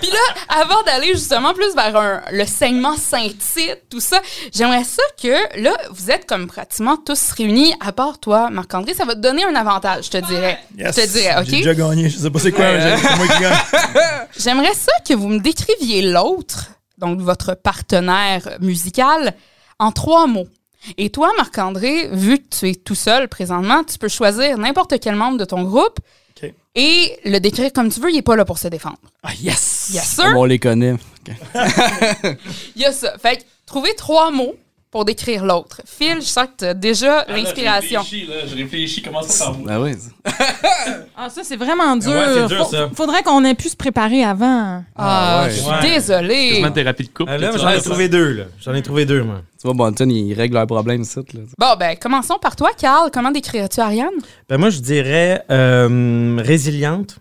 Puis là, avant d'aller justement plus vers un- le saignement Saint-Tite, tout ça, j'aimerais ça que, là, vous êtes comme pratiquement tous réunis, à part toi, Marc-André, ça va te donner un avantage, je te dirais. Yes. Je te dirais, J'ai OK? déjà gagné. Je sais pas c'est quoi, mais j'ai- c'est moi qui gagne. J'aimerais ça que vous me décriviez l'autre, donc votre partenaire musical, en trois mots. Et toi, Marc-André, vu que tu es tout seul présentement, tu peux choisir n'importe quel membre de ton groupe Et le décrire comme tu veux, il n'est pas là pour se défendre. Ah, yes! Yes, Comme sir! on les connaît. Il y a ça. Fait que, trouvez trois mots pour décrire l'autre. Phil, je sens que tu as déjà l'inspiration. Je réfléchis, là, je réfléchis, comment ça par vous? Ah oui. Ah, ça, c'est vraiment dur. ouais, c'est dur, Faut- ça. Faudrait qu'on ait pu se préparer avant. Ah, ouais. je suis Ouais. désolée. Quasiment thérapie de couple. Là, tu j'en ai trouvé deux, là. J'en ai trouvé deux, moi. Tu vois, Bonton, ils règlent leurs problèmes ici. Là. Bon, ben, commençons par toi, Carl. Comment décrirais-tu Ariane? Ben, moi, je dirais euh, résiliente,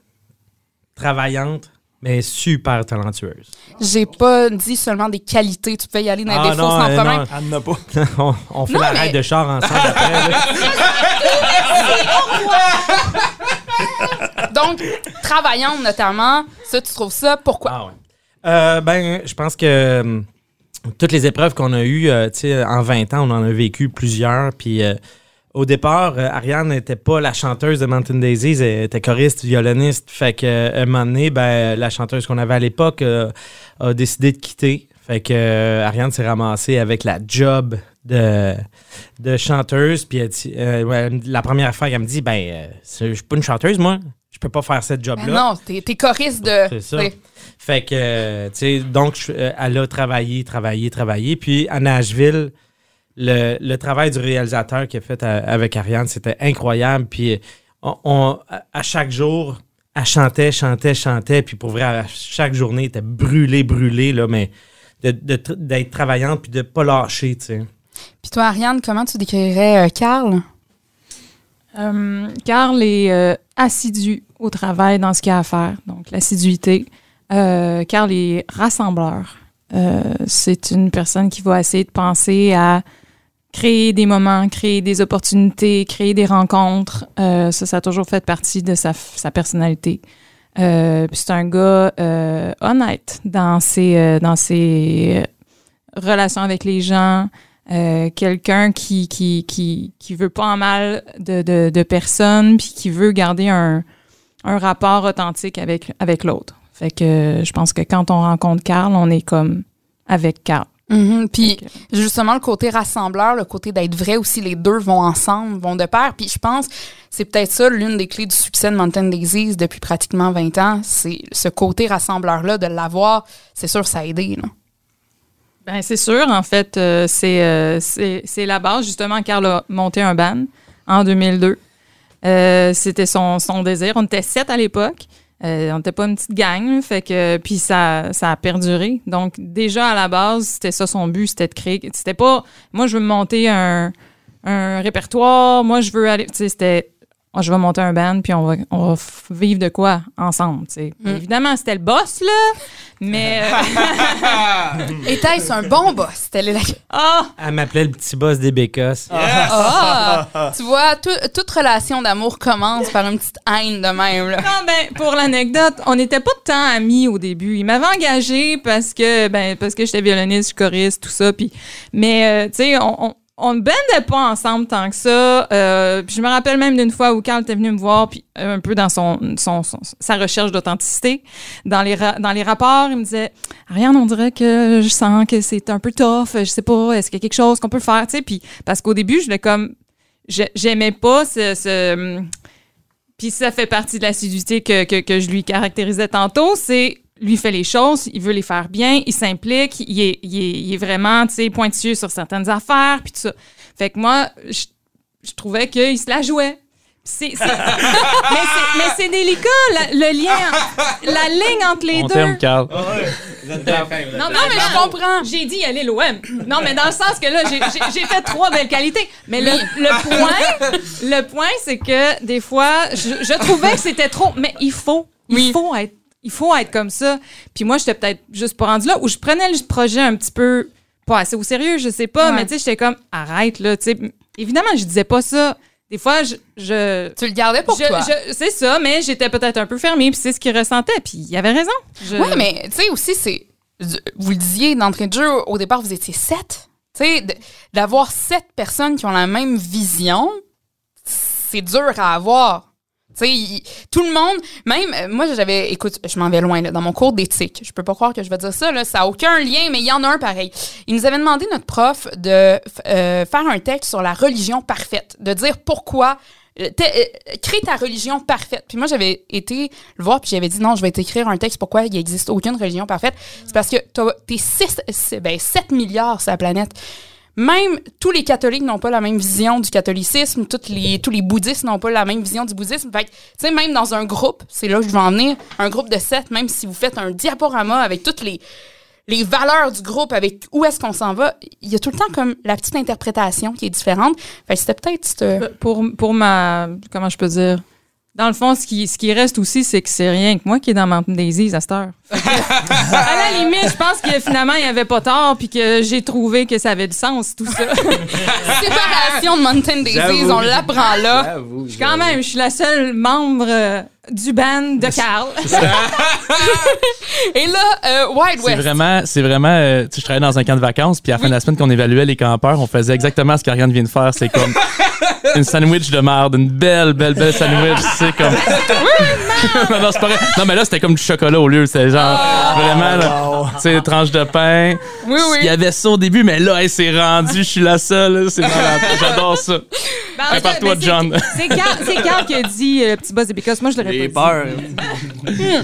travaillante, mais super talentueuse. J'ai pas dit seulement des qualités. Tu peux y aller dans Ah, les défauts non, sans euh, problème. Elle n'a pas. on, on fait Non, la mais- ride de char ensemble après. Donc, travaillante notamment, ça, tu trouves ça, pourquoi? Ah ouais. Euh, ben, je pense que euh, toutes les épreuves qu'on a eues, euh, tu sais, en 20 ans, on en a vécu plusieurs. Puis euh, au départ, euh, Ariane n'était pas la chanteuse de Mountain Daisies, elle était choriste, violoniste. Fait que, euh, un moment donné, ben, la chanteuse qu'on avait à l'époque euh, a décidé de quitter. Fait que euh, Ariane s'est ramassée avec la job de, de chanteuse. Puis la première fois, elle me dit, ben, je suis pas une chanteuse, moi. Je peux pas faire cette job-là. Ben non, t'es t'es choriste de. C'est ça. Fait que, tu sais, donc, elle a travaillé, travaillé, travaillé. Puis à Nashville, le, le travail du réalisateur qu'il a fait à- avec Ariane, c'était incroyable. Puis euh, on, on- à- chaque jour, elle chantait, chantait, chantait. Puis pour vrai, à chaque journée, elle était brûlée, brûlée, là, mais de- de d'être travaillante puis de pas lâcher, tu sais. Puis toi, Ariane, comment tu décrirais euh, Carl? Euh, Carl est euh, assidu au travail dans ce qu'il a à faire, donc l'assiduité. Euh, Carl est rassembleur. Euh, c'est une personne qui va essayer de penser à créer des moments, créer des opportunités, créer des rencontres. Euh, ça, ça a toujours fait partie de sa, sa personnalité. Euh, puis c'est un gars euh, honnête dans ses, euh, dans ses relations avec les gens. Euh, quelqu'un qui, qui, qui, qui veut pas en mal de, de, de personne, puis qui veut garder un, un rapport authentique avec, avec l'autre. Fait que euh, je pense que quand on rencontre Carl, on est comme avec Carl. Mhm, Puis justement, le côté rassembleur, le côté d'être vrai aussi, les deux vont ensemble, vont de pair. Puis je pense, c'est peut-être ça l'une des clés du succès de Mountain Daisies depuis pratiquement 20 ans. C'est ce côté rassembleur-là, de l'avoir, c'est sûr, ça a aidé. Là. Ben, c'est sûr, en fait, euh, c'est, euh, c'est, c'est la base. Justement, Carl a monté un band en 2002. Euh, c'était son, son désir. On était sept à l'époque. Euh, on n'était pas une petite gang, fait que puis ça, ça a perduré. Donc déjà à la base, c'était ça son but, c'était de créer. C'était pas, moi je veux monter un, un répertoire, moi je veux aller, c'était, oh, je vais monter un band puis on va, on va vivre de quoi ensemble, tu sais. Évidemment c'était le boss là, mais euh, Était-ce un bon boss? Telle est la... ah, Elle m'appelait le petit boss des bécosses. Ah! tu vois, tout- toute relation d'amour commence par une petite haine de même. Là. Non, ben, pour l'anecdote, on n'était pas tant amis au début. Il m'avait engagé parce que, ben, parce que j'étais violoniste, choriste, tout ça. Puis, mais, euh, tu sais, on, on, on ne bandait pas ensemble tant que ça. Euh, je me rappelle même d'une fois où Carl était venu me voir, puis euh, un peu dans son, son, son- sa recherche d'authenticité, dans les, dans les rapports, il me disait Ariane, on dirait que je sens que c'est un peu tough. Je sais pas, est-ce qu'il y a quelque chose qu'on peut faire, tu sais. Puis, parce qu'au début, je l'ai comme. j'ai- J'aimais pas ce- ce puis ça fait partie de l'assiduité que, que, que je lui caractérisais tantôt, c'est lui fait les choses, il veut les faire bien, il s'implique, il est, il est, il est vraiment, tu sais, pointueux sur certaines affaires, puis tout ça. Fait que moi, je, je trouvais qu'il se la jouait. C'est, c'est- mais, c'est, délicat, la- le lien, la ligne entre les On deux. t'aime, Carl. Non, non, mais je comprends. J'ai dit aller l'OM. Non, mais dans le sens que là, j'ai- j'ai j'ai fait trois belles qualités. Mais le, le point, le point, c'est que des fois, je, je trouvais que c'était trop. Mais il faut, il faut être, il faut être comme ça. Puis moi, j'étais peut-être juste pas rendue là où je prenais le projet un petit peu pas assez au sérieux, je sais pas. Ouais. Mais tu sais, j'étais comme arrête là. Tu sais, évidemment, je disais pas ça des fois, je. je Tu le gardais pour je- toi. je- c'est ça, mais j'étais peut-être un peu fermée, puis c'est ce qu'il ressentait, puis il avait raison. Je- Oui, mais tu sais aussi, c'est. Vous le disiez d'entrée de jeu, au départ, vous étiez sept. Tu sais, d'avoir sept personnes qui ont la même vision, c'est dur à avoir. Tout le monde, même, euh, moi, j'avais, écoute, je m'en vais loin, là, dans mon cours d'éthique. Je peux pas croire que je vais dire ça, là, ça n'a aucun lien, mais il y en a un pareil. Il nous avait demandé, notre prof, de euh, faire un texte sur la religion parfaite, de dire pourquoi euh, crée ta religion parfaite. Puis moi, j'avais été le voir, puis j'avais dit non, je vais t'écrire un texte pourquoi il n'existe aucune religion parfaite. C'est parce que t'es 6, ben, 7 milliards sur la planète. Même tous les catholiques n'ont pas la même vision du catholicisme, les, tous les bouddhistes n'ont pas la même vision du bouddhisme. Fait tu sais, même dans un groupe, c'est là que je vais en venir, un groupe de sept, même si vous faites un diaporama avec toutes les, les valeurs du groupe, avec où est-ce qu'on s'en va, il y a tout le temps comme la petite interprétation qui est différente. Fait c'était peut-être cette- pour, pour ma. Comment je peux dire? Dans le fond, ce qui, ce qui reste aussi, c'est que c'est rien que moi qui est dans Mountain Daisies à cette heure. À la limite, je pense que finalement, il n'y avait pas tort, puis que j'ai trouvé que ça avait du sens, tout ça. séparation de Mountain Daisies, on l'apprend là. J'avoue, Quand même, je suis la seule membre euh, du band de Carl. Et là, euh, Wild C'est West. vraiment, c'est vraiment, euh, tu sais, je travaillais dans un camp de vacances, puis à la fin de la semaine qu'on évaluait les campeurs, on faisait exactement ce qu'Ariane vient de faire. C'est comme une sandwich de merde, une belle, belle, belle sandwich, c'est comme. non, non, c'est pas vrai. Non, mais là, c'était comme du chocolat au lieu. C'est genre, vraiment, là, tu sais, tranche de pain. Oui, oui. Il y avait ça au début, mais là, hey, c'est rendu, je suis la seule. C'est malade. J'adore ça. Ben, Prépare-toi, c'est- John. C'est Carl, qui a dit euh, le petit boss de Because. Moi, je l'aurais pas peur.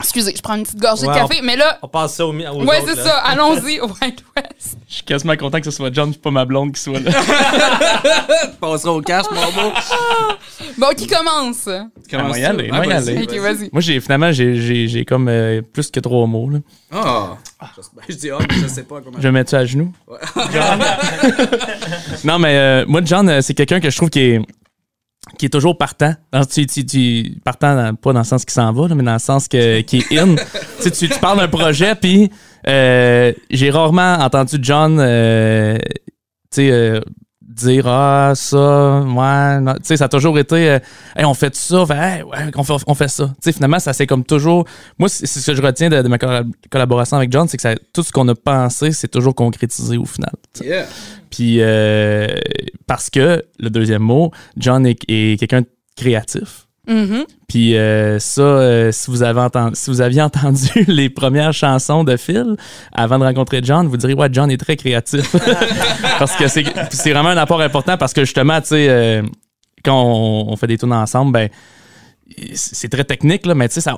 Excusez, je prends une petite gorgée Ouais, de café, mais là, On passe ça au, aux ouais, autres, c'est là. ça, allons-y, Wild West. Je suis quasiment content que ce soit John, puis pas ma blonde qui soit là. Passera au cash, mon beau. Bon, qui commence? Ah, moi y aller, moi y aller. Ok, vas-y. Moi, j'ai finalement, j'ai- j'ai j'ai comme euh, plus que trois mots. Là. Ah. Je dis, ah, mais je sais pas comment. Je vais mettre ça à genoux? John? non, mais euh, moi, John, euh, c'est quelqu'un que je trouve qui est, qui est toujours partant. Dans, tu, tu- tu- partant, dans- pas dans le sens qu'il s'en va, là, mais dans le sens que, qui est in. tu, tu, parles d'un projet, puis euh, j'ai rarement entendu John euh, tu sais, euh, dire Ah, ça, ouais. Tu sais, ça a toujours été euh, Hey, on fait ça, fait, Hey, ouais, on fait, on fait ça. Tu sais, finalement, ça c'est comme toujours. Moi, c'est ce que je retiens de, de ma colla- collaboration avec John, c'est que ça- tout ce qu'on a pensé, c'est toujours concrétisé au final. Yeah. Puis euh, parce que, le deuxième mot, John est, est quelqu'un de créatif. Mhm. Puis euh, ça, euh, si, vous avez entendu, si vous aviez entendu les premières chansons de Phil avant de rencontrer John, vous diriez ouais, John est très créatif. parce que c'est vraiment un apport important parce que justement, tu sais, euh, quand on, fait des tours ensemble, ben c'est très technique là, mais tu sais, ça,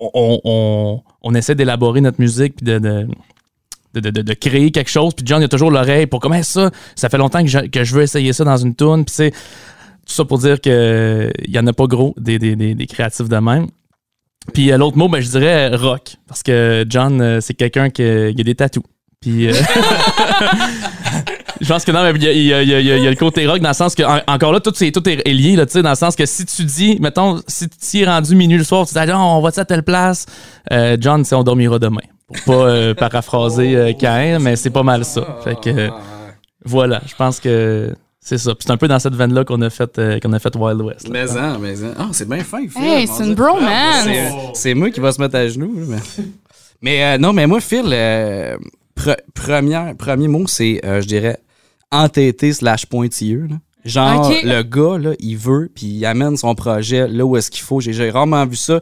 on, essaie d'élaborer notre musique puis de, de créer quelque chose. Puis John, il a toujours l'oreille pour comment ça, ça fait longtemps que je, veux essayer ça dans une tune. Puis c'est tout ça pour dire que il y en a pas gros des, des, des, des créatifs de même. Puis euh, l'autre mot, ben, je dirais euh, rock. Parce que John, euh, c'est quelqu'un qui, a- des tatous. Puis. euh, Je pense que non, mais il y a, il y a- il y a- il y a- il y a le côté rock dans le sens que, en- encore là, tout, c'est, tout est lié, là, tu sais, dans le sens que si tu dis, mettons, si tu es rendu minuit le soir, tu dis, ah, non, on va à telle place, John, sais, on dormira demain. Pour pas paraphraser Cain, mais c'est pas mal ça. Fait que, euh, voilà, je pense que c'est ça. Puis c'est un peu dans cette veine-là qu'on a fait, euh, qu'on a fait Wild West. là. Mais en, mais en. Ah, c'est bien fin, Phil. Hey, c'est une bromance. C'est- C'est moi qui va se mettre à genoux. là, Mais, mais euh, non, mais moi, Phil, euh, pre- première, premier mot, c'est, euh, je dirais, entêté slash pointilleux. là. Genre, le gars, là, il veut, puis il amène son projet là où est-ce qu'il faut. J'ai j'ai rarement vu ça.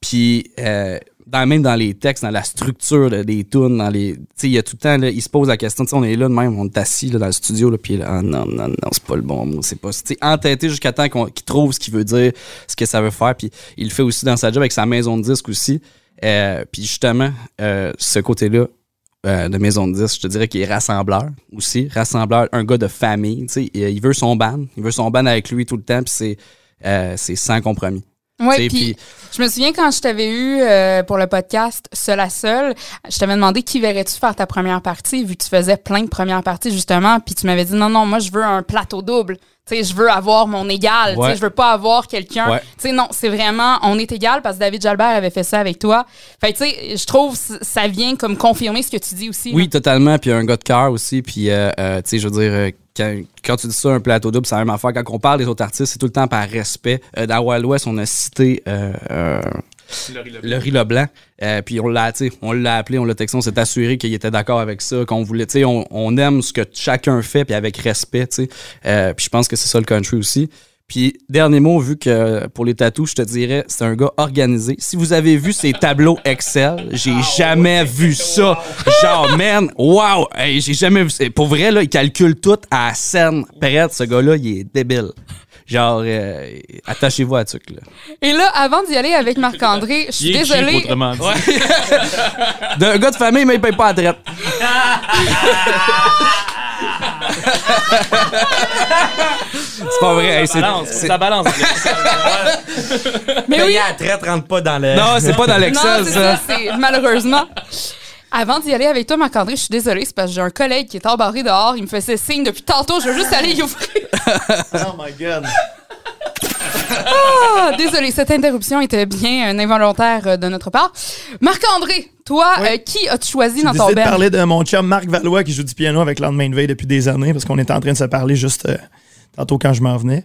Puis, euh, dans, même dans les textes, dans la structure là, des tunes, dans les. Tu sais, il y a tout le temps, là, il se pose la question. Tu sais, on est là de même, on est assis là, dans le studio, là, puis là, ah, non, non, non, c'est pas le bon mot. C'est pas. Tu sais, entêté jusqu'à temps qu'il trouve ce qu'il veut dire, ce que ça veut faire. Puis, il le fait aussi dans sa job avec sa maison de disques aussi. Euh, puis, justement, euh, ce côté-là, euh, de maison de disques, je te dirais qu'il est rassembleur aussi. Rassembleur, un gars de famille. Il il veut son band. Il veut son band avec lui tout le temps, puis c'est, euh, c'est sans compromis. Sais, puis je me souviens quand je t'avais eu euh, pour le podcast Seul à Seul, je t'avais demandé qui verrais-tu faire ta première partie, vu que tu faisais plein de premières parties justement, puis tu m'avais dit non, non, moi je veux un plateau double. Tu sais, je veux avoir mon égal. Tu Ouais. sais, je veux pas avoir quelqu'un. Ouais. Tu sais, non, c'est vraiment, on est égal parce que David Jalbert avait fait ça avec toi. Fait tu sais, je trouve ça vient comme confirmer ce que tu dis aussi. Oui, là. totalement. Puis un gars de cœur aussi. Puis, euh, euh, tu sais, je veux dire, quand, quand tu dis ça, un plateau double, c'est la même affaire. Quand on parle des autres artistes, c'est tout le temps par respect. Euh, dans Wild West, on a cité euh, euh, le riz Leblanc. Euh, puis on l'a, on l'a appelé, on l'a texté, on s'est assuré qu'il était d'accord avec ça, qu'on voulait, tu sais, on, on aime ce que chacun fait, puis avec respect, tu sais. Euh, puis je pense que c'est ça le country aussi. Puis, dernier mot, vu que pour les tatous, je te dirais, c'est un gars organisé. Si vous avez vu ses tableaux Excel, j'ai jamais vu ça. Genre, man, wow! Hey, j'ai jamais vu ça. Pour vrai, là, il calcule tout à la scène prête. Ce gars-là, il est débile. Genre, euh, attachez-vous à truc, là. Et là, avant d'y aller avec Marc-André, je suis désolée. autrement dit. D'un gars de famille, mais il paye pas la traite. c'est pas vrai. Hey, c'est- Balance, ça balance. Mais oui, à la traite rentre pas dans le. Non, c'est pas dans l'Excel, ça. ça, c'est malheureusement. Avant d'y aller avec toi, Marc-André, je suis désolée, c'est parce que j'ai un collègue qui est embarré dehors. Il me faisait signe depuis tantôt, je veux juste aller y ouvrir. Oh my god. Ah, désolée, cette interruption était bien un involontaire de notre part. Marc-André, toi, Oui. euh, qui as-tu choisi dans ton band? parler de mon chum Marc Valois qui joue du piano avec Lendemain de veille depuis des années parce qu'on était en train de se parler juste euh, tantôt quand je m'en venais.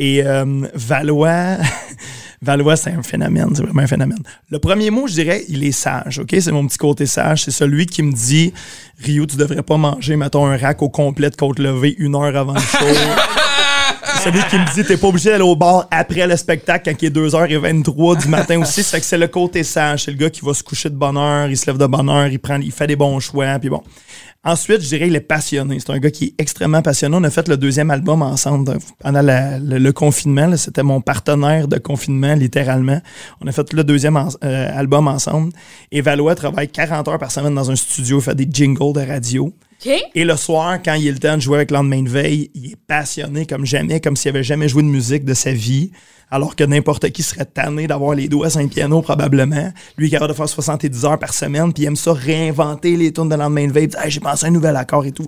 Et euh, Valois, Valois, c'est un phénomène, c'est vraiment un phénomène. Le premier mot, je dirais, il est sage, OK? C'est mon petit côté sage. C'est celui qui me dit, Rio, tu devrais pas manger, mettons, un rack au complet de côte levée une heure avant le show. Celui qui me dit t'es pas obligé d'aller au bar après le spectacle quand il est 2h23 du matin aussi. Ça fait que c'est le côté sage. C'est le gars qui va se coucher de bonne heure, il se lève de bonne heure, il prend, il fait des bons choix, puis bon. Ensuite, je dirais il est passionné. C'est un gars qui est extrêmement passionné. On a fait le deuxième album ensemble pendant le, confinement. C'était mon partenaire de confinement, littéralement. On a fait le deuxième euh, album ensemble. Et Valois travaille 40 heures par semaine dans un studio, fait des jingles de radio. Et le soir, quand il est le temps de jouer avec Lendemain de veille, il est passionné comme jamais, comme s'il avait jamais joué de musique de sa vie, alors que n'importe qui serait tanné d'avoir les doigts sur un piano, probablement. Lui, qui est capable de faire 70 heures par semaine, puis il aime ça réinventer les tunes de Lendemain de veille, puis, Hey, j'ai pensé à un nouvel accord et tout.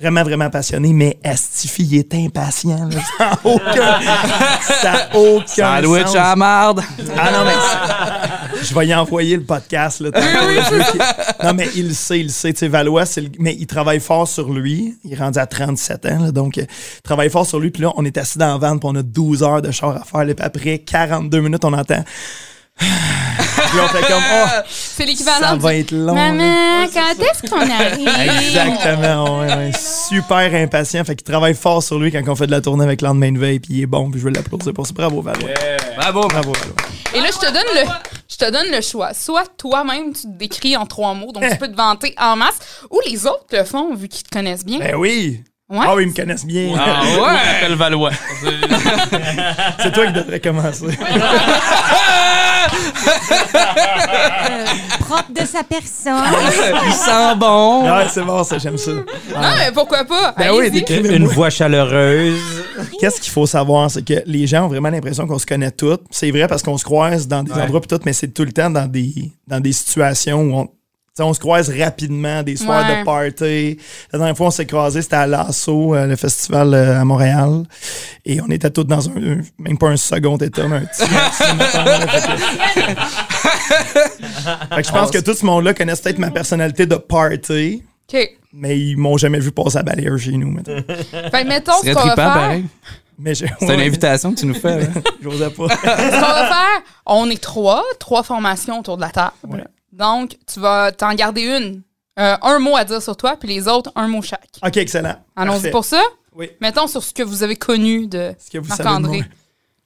Vraiment, vraiment passionné, mais Astifi, il est impatient. là. Ça n'a aucun, ça a aucun Sandwich sens. à la marde. Ah non, mais c'est- je vais y envoyer le podcast. Là, non, mais il le sait, il le sait. Tu sais, Valois, le- mais il travaille fort sur lui. Il est rendu à 37 ans, là, donc euh, il travaille fort sur lui. Puis là, on est assis dans la van, puis on a 12 heures de char à faire. Là, puis après 42 minutes, on entend... puis on fait comme, oh, C'est ça l'équivalent va du... être long. Maman, quand est-ce qu'on arrive? Exactement, ouais, ouais. super impatient. Fait qu'il travaille fort sur lui quand on fait de la tournée avec Lendemain de veille, puis il est bon, puis je veux l'applaudir pour ça. Bravo, Valois. Bravo. Bravo, Valois. Et là, je te donne le, je te donne le choix. Soit toi-même, tu te décris en trois mots, donc Eh. tu peux te vanter en masse, ou les autres le font, vu qu'ils te connaissent bien. Ben oui. Ouais. Ah oui, ils me connaissent bien. Ah ouais? On appelle Valois. C'est toi qui devrais commencer. propre de sa personne. Il sent bon. Ouais, c'est bon, ça, j'aime ça. Non, mais pourquoi pas? Ben oui, Allez-y. Une voix chaleureuse. Qu'est-ce qu'il faut savoir, c'est que les gens ont vraiment l'impression qu'on se connaît tous. C'est vrai parce qu'on se croise dans des endroits pis tout, mais c'est tout le temps dans des, dans des situations où on, on se croise rapidement, des soirs Ouais. de party. La dernière fois, on s'est croisés, c'était à Lasso, euh, le festival euh, à Montréal. Et on était tous dans un, un- même pas un second état, mais un petit. Fait que- je pense que tout ce monde-là connaisse peut-être ma personnalité de party, mais ils m'ont jamais vu passer à balayer chez nous, mettons. Fait que mettons ce C'est qu'on va faire. Mais C'est une invitation que tu nous fais. J'osais pas. Ce qu'on va faire, on est trois, trois formations autour de la table. Ouais. Donc, tu vas t'en garder une. Euh, un mot à dire sur toi, puis les autres, un mot chaque. OK, excellent. Allons-y pour ça. Oui. Mettons sur ce que vous avez connu de Ce que. Marc-André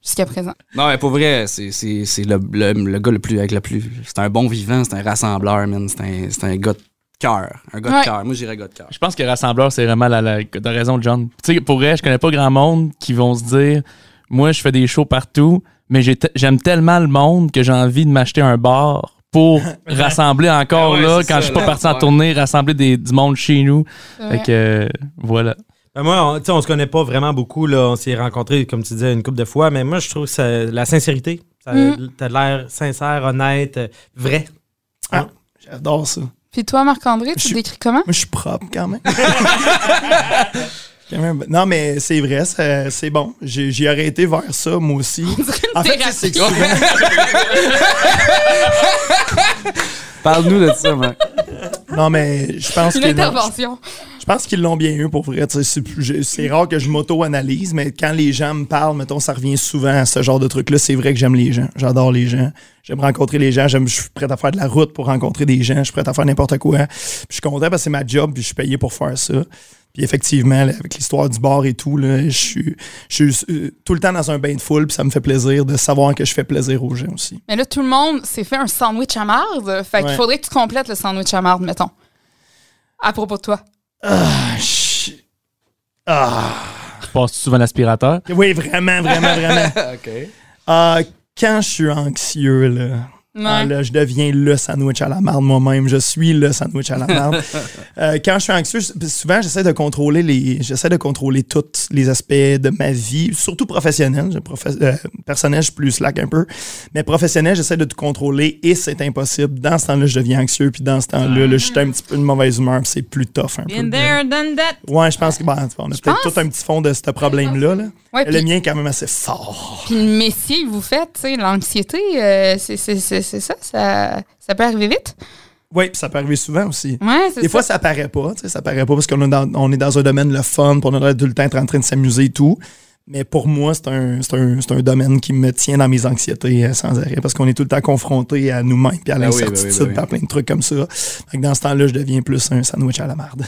jusqu'à présent. Non, mais pour vrai, c'est, c'est, c'est le, le, le gars le plus, avec le plus. C'est un bon vivant, c'est un rassembleur, man. C'est un, c'est un gars de cœur. Un gars Ouais. de cœur. Moi, j'irais gars de cœur. Je pense que rassembleur, c'est vraiment la, la raison de John. Tu sais, pour vrai, je connais pas grand monde qui vont se dire Moi, je fais des shows partout, mais j'aime tellement le monde que j'ai envie de m'acheter un bar pour rassembler encore Ah ouais, là, quand ça, je suis pas là. parti en tournée, rassembler des, du monde chez nous. Fait que euh, voilà. Ben moi, on, tu sais, on se connaît pas vraiment beaucoup. Là. On s'est rencontrés, comme tu disais, une couple de fois. Mais moi, je trouve que ça- la sincérité. Ça, Mm. T'as l'air sincère, honnête, vrai. Ah, j'adore ça. Puis toi, Marc-André, tu Je- te décris comment? je suis propre quand même. Non, mais c'est vrai, c'est bon. J'ai j'ai arrêté vers ça, moi aussi. En fait, c'est que thérapie. souvent- Parle-nous de ça, man. Non, mais je pense Une que. intervention. Je pense qu'ils l'ont bien eu pour vrai. C'est rare que je m'auto-analyse, mais quand les gens me parlent, mettons, ça revient souvent à ce genre de truc-là. C'est vrai que j'aime les gens. J'adore les gens. J'aime rencontrer les gens. J'aime, je suis prêt à faire de la route pour rencontrer des gens. Je suis prêt à faire n'importe quoi. Puis je suis content parce que c'est ma job puis je suis payé pour faire ça. Puis effectivement, là, avec l'histoire du bar et tout, là, je suis, je suis euh, tout le temps dans un bain de foule puis ça me fait plaisir de savoir que je fais plaisir aux gens aussi. Mais là, tout le monde s'est fait un sandwich à marde. Fait qu'il faudrait que tu complètes le sandwich à marde, mettons. À propos de toi. Ah, je- ah. Passes-tu souvent l'aspirateur? Oui, vraiment, vraiment, vraiment. OK. Ah, quand je suis anxieux, là, ah, là, je deviens le sandwich à la marde moi-même. Je suis le sandwich à la marde. Euh, quand je suis anxieux, souvent, j'essaie de contrôler les, j'essaie de contrôler tous les aspects de ma vie, surtout professionnel. Je euh, personnel, je suis plus slack un peu. Mais professionnel, j'essaie de tout contrôler et c'est impossible. Dans ce temps-là, je deviens anxieux. Puis dans ce temps-là, là, je suis un petit peu de mauvaise humeur. c'est plus tough un Been peu. there, done that. Ouais, je pense que bon, on a peut-être tout un petit fond de ce problème-là. Là. Ouais, Le mien est quand même assez fort. Puis le métier que vous faites, l'anxiété, euh, c'est c'est- ça, ça, ça peut arriver vite. Oui, puis ça peut arriver souvent aussi. Ouais, Des ça. fois, ça paraît pas, tu sais, ça paraît pas parce qu'on est dans, on est dans un domaine le fun, pour on tout le temps être en train de s'amuser et tout. Mais pour moi, c'est un, c'est un, c'est un domaine qui me tient dans mes anxiétés euh, sans arrêt parce qu'on est tout le temps confronté à nous-mêmes puis à Ben oui, ben oui, l'incertitude ben oui. puis à plein de trucs comme ça. Fait que dans ce temps-là, je deviens plus un sandwich à la marde.